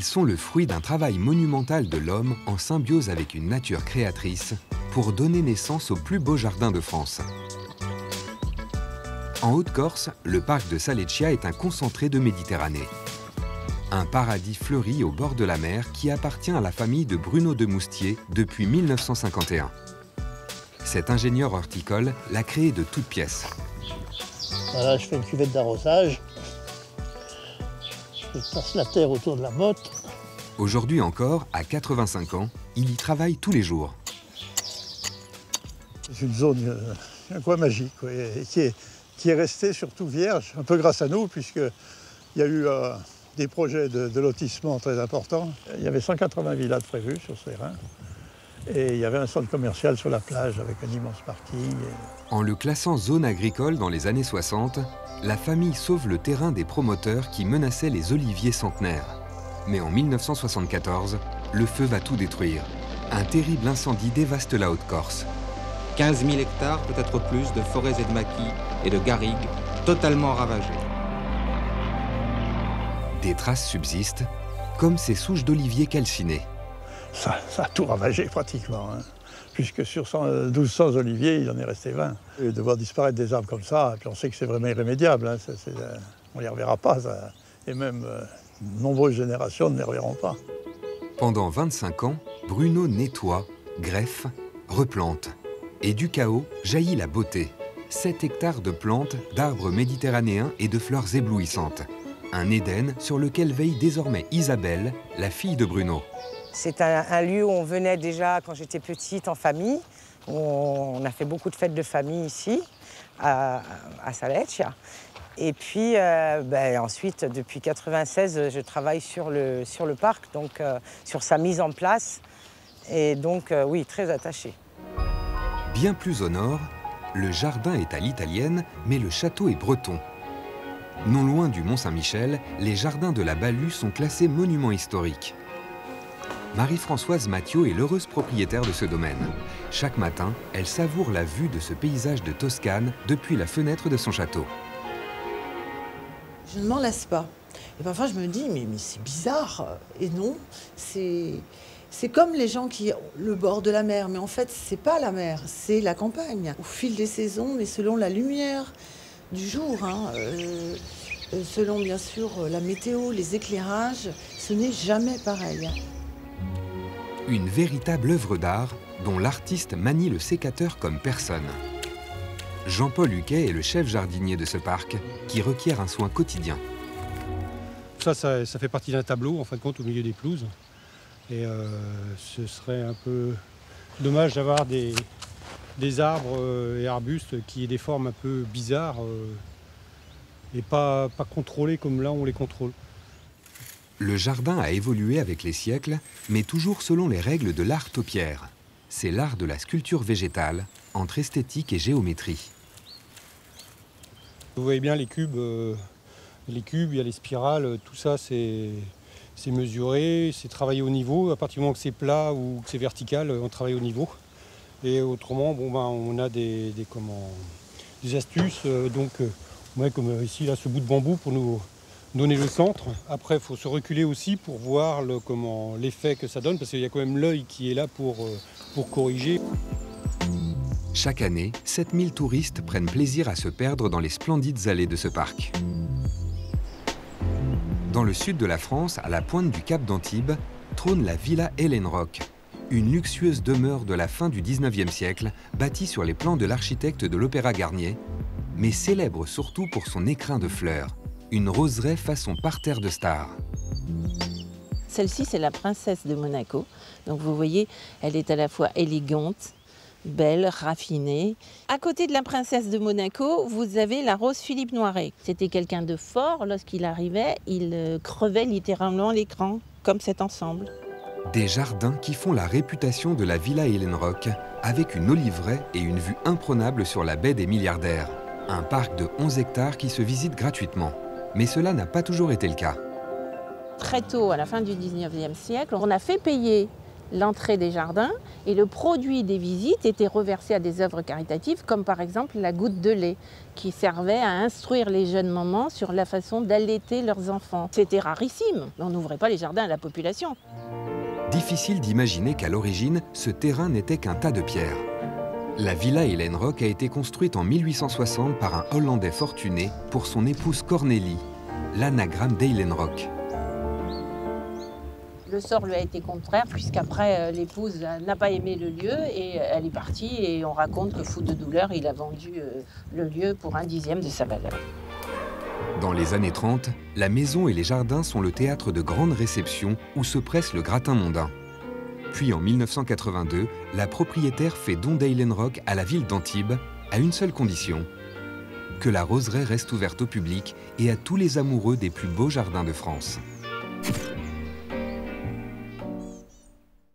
Ils sont le fruit d'un travail monumental de l'homme en symbiose avec une nature créatrice pour donner naissance au plus beau jardin de France. En Haute-Corse, le parc de Saleccia est un concentré de Méditerranée. Un paradis fleuri au bord de la mer qui appartient à la famille de Bruno de Moustier depuis 1951. Cet ingénieur horticole l'a créé de toutes pièces. Je fais une cuvette d'arrosage. Je passe la terre autour de la motte. Aujourd'hui encore, à 85 ans, il y travaille tous les jours. C'est une zone, euh, un coin magique, qui, est, qui est resté surtout vierge, un peu grâce à nous, puisqu'il y a eu euh, des projets de, lotissement très importants. Il y avait 180 villas prévues sur ce terrain. Et il y avait un centre commercial sur la plage avec un immense parking. En le classant zone agricole dans les années 60, la famille sauve le terrain des promoteurs qui menaçaient les oliviers centenaires. Mais en 1974, le feu va tout détruire. Un terrible incendie dévaste la Haute-Corse. 15 000 hectares, peut-être plus, de forêts et de maquis et de garrigues totalement ravagées. Des traces subsistent, comme ces souches d'oliviers calcinés. Ça, a tout ravagé pratiquement, hein. puisque sur 1200 oliviers, il en est resté 20. Et de voir disparaître des arbres comme ça, puis on sait que c'est vraiment irrémédiable, hein. euh, on ne les reverra pas, et même euh, nombreuses générations ne les reverront pas. Pendant 25 ans, Bruno nettoie, greffe, replante. Et du chaos jaillit la beauté. 7 hectares de plantes, d'arbres méditerranéens et de fleurs éblouissantes. Un Éden sur lequel veille désormais Isabelle, la fille de Bruno. C'est un, lieu où on venait déjà quand j'étais petite en famille. On, a fait beaucoup de fêtes de famille ici, à, à Saleccia. Et puis euh, ben, ensuite, depuis 96, je travaille sur le, parc, donc euh, sur sa mise en place. Et donc, euh, oui, très attaché. Bien plus au nord, le jardin est à l'italienne, mais le château est breton. Non loin du Mont-Saint-Michel, les jardins de la Balue sont classés monuments historiques. Marie-Françoise Mathieu est l'heureuse propriétaire de ce domaine. Chaque matin, elle savoure la vue de ce paysage de Toscane depuis la fenêtre de son château. Je ne m'en lasse pas. Et parfois, je me dis, mais, c'est bizarre. Et non, c'est... C'est comme les gens qui le bord de la mer, mais en fait, c'est pas la mer, c'est la campagne. Au fil des saisons, mais selon la lumière, du jour, hein, euh, euh, selon bien sûr la météo, les éclairages, ce n'est jamais pareil. Une véritable œuvre d'art dont l'artiste manie le sécateur comme personne. Jean-Paul Huquet est le chef jardinier de ce parc qui requiert un soin quotidien. Ça, ça, fait partie d'un tableau, en fin de compte, au milieu des pelouses. Et euh, ce serait un peu dommage d'avoir des, arbres euh, et arbustes qui aient des formes un peu bizarres euh, et pas, pas contrôlés comme là on les contrôle. Le jardin a évolué avec les siècles, mais toujours selon les règles de l'art taupière. C'est l'art de la sculpture végétale, entre esthétique et géométrie. Vous voyez bien les cubes, euh, les cubes, il y a les spirales, tout ça c'est mesuré, c'est travaillé au niveau. À partir du moment que c'est plat ou que c'est vertical, on travaille au niveau. Et autrement, ben, on a des, comment, des astuces. Euh, donc, euh, comme euh, ici, là, ce bout de bambou pour nous donner le centre. Après, il faut se reculer aussi pour voir l'effet que ça donne, parce qu'il y a quand même l'œil qui est là pour, pour corriger. Chaque année, 7000 touristes prennent plaisir à se perdre dans les splendides allées de ce parc. Dans le sud de la France, à la pointe du Cap d'Antibes, trône la Villa Helen Rock, une luxueuse demeure de la fin du 19e siècle, bâtie sur les plans de l'architecte de l'Opéra Garnier, mais célèbre surtout pour son écrin de fleurs, une roseraie façon parterre de stars. Celle-ci, c'est la princesse de Monaco. Donc vous voyez, elle est à la fois élégante, belle, raffinée. À côté de la princesse de Monaco, vous avez la rose Philippe Noiret. C'était quelqu'un de fort. Lorsqu'il arrivait, il euh, crevait littéralement l'écran, comme cet ensemble. Des jardins qui font la réputation de la Villa Rock, avec une oliveraie et une vue imprenable sur la baie des milliardaires. Un parc de 11 hectares qui se visite gratuitement. Mais cela n'a pas toujours été le cas. Très tôt, à la fin du 19e siècle, on a fait payer l'entrée des jardins et le produit des visites était reversé à des œuvres caritatives comme par exemple la goutte de lait qui servait à instruire les jeunes mamans sur la façon d'allaiter leurs enfants. C'était rarissime, on n'ouvrait pas les jardins à la population. Difficile d'imaginer qu'à l'origine, ce terrain n'était qu'un tas de pierres. La villa Rock a été construite en 1860 par un Hollandais fortuné pour son épouse Cornélie, l'anagramme d'Eilenrock. Le sort lui a été contraire puisqu'après euh, l'épouse n'a pas aimé le lieu et elle est partie et on raconte que fou de douleur, il a vendu euh, le lieu pour un dixième de sa valeur. Dans les années 30, la maison et les jardins sont le théâtre de grandes réceptions où se presse le gratin mondain. Puis en 1982, la propriétaire fait don Rock à la ville d'Antibes à une seule condition que la roseraie reste ouverte au public et à tous les amoureux des plus beaux jardins de France.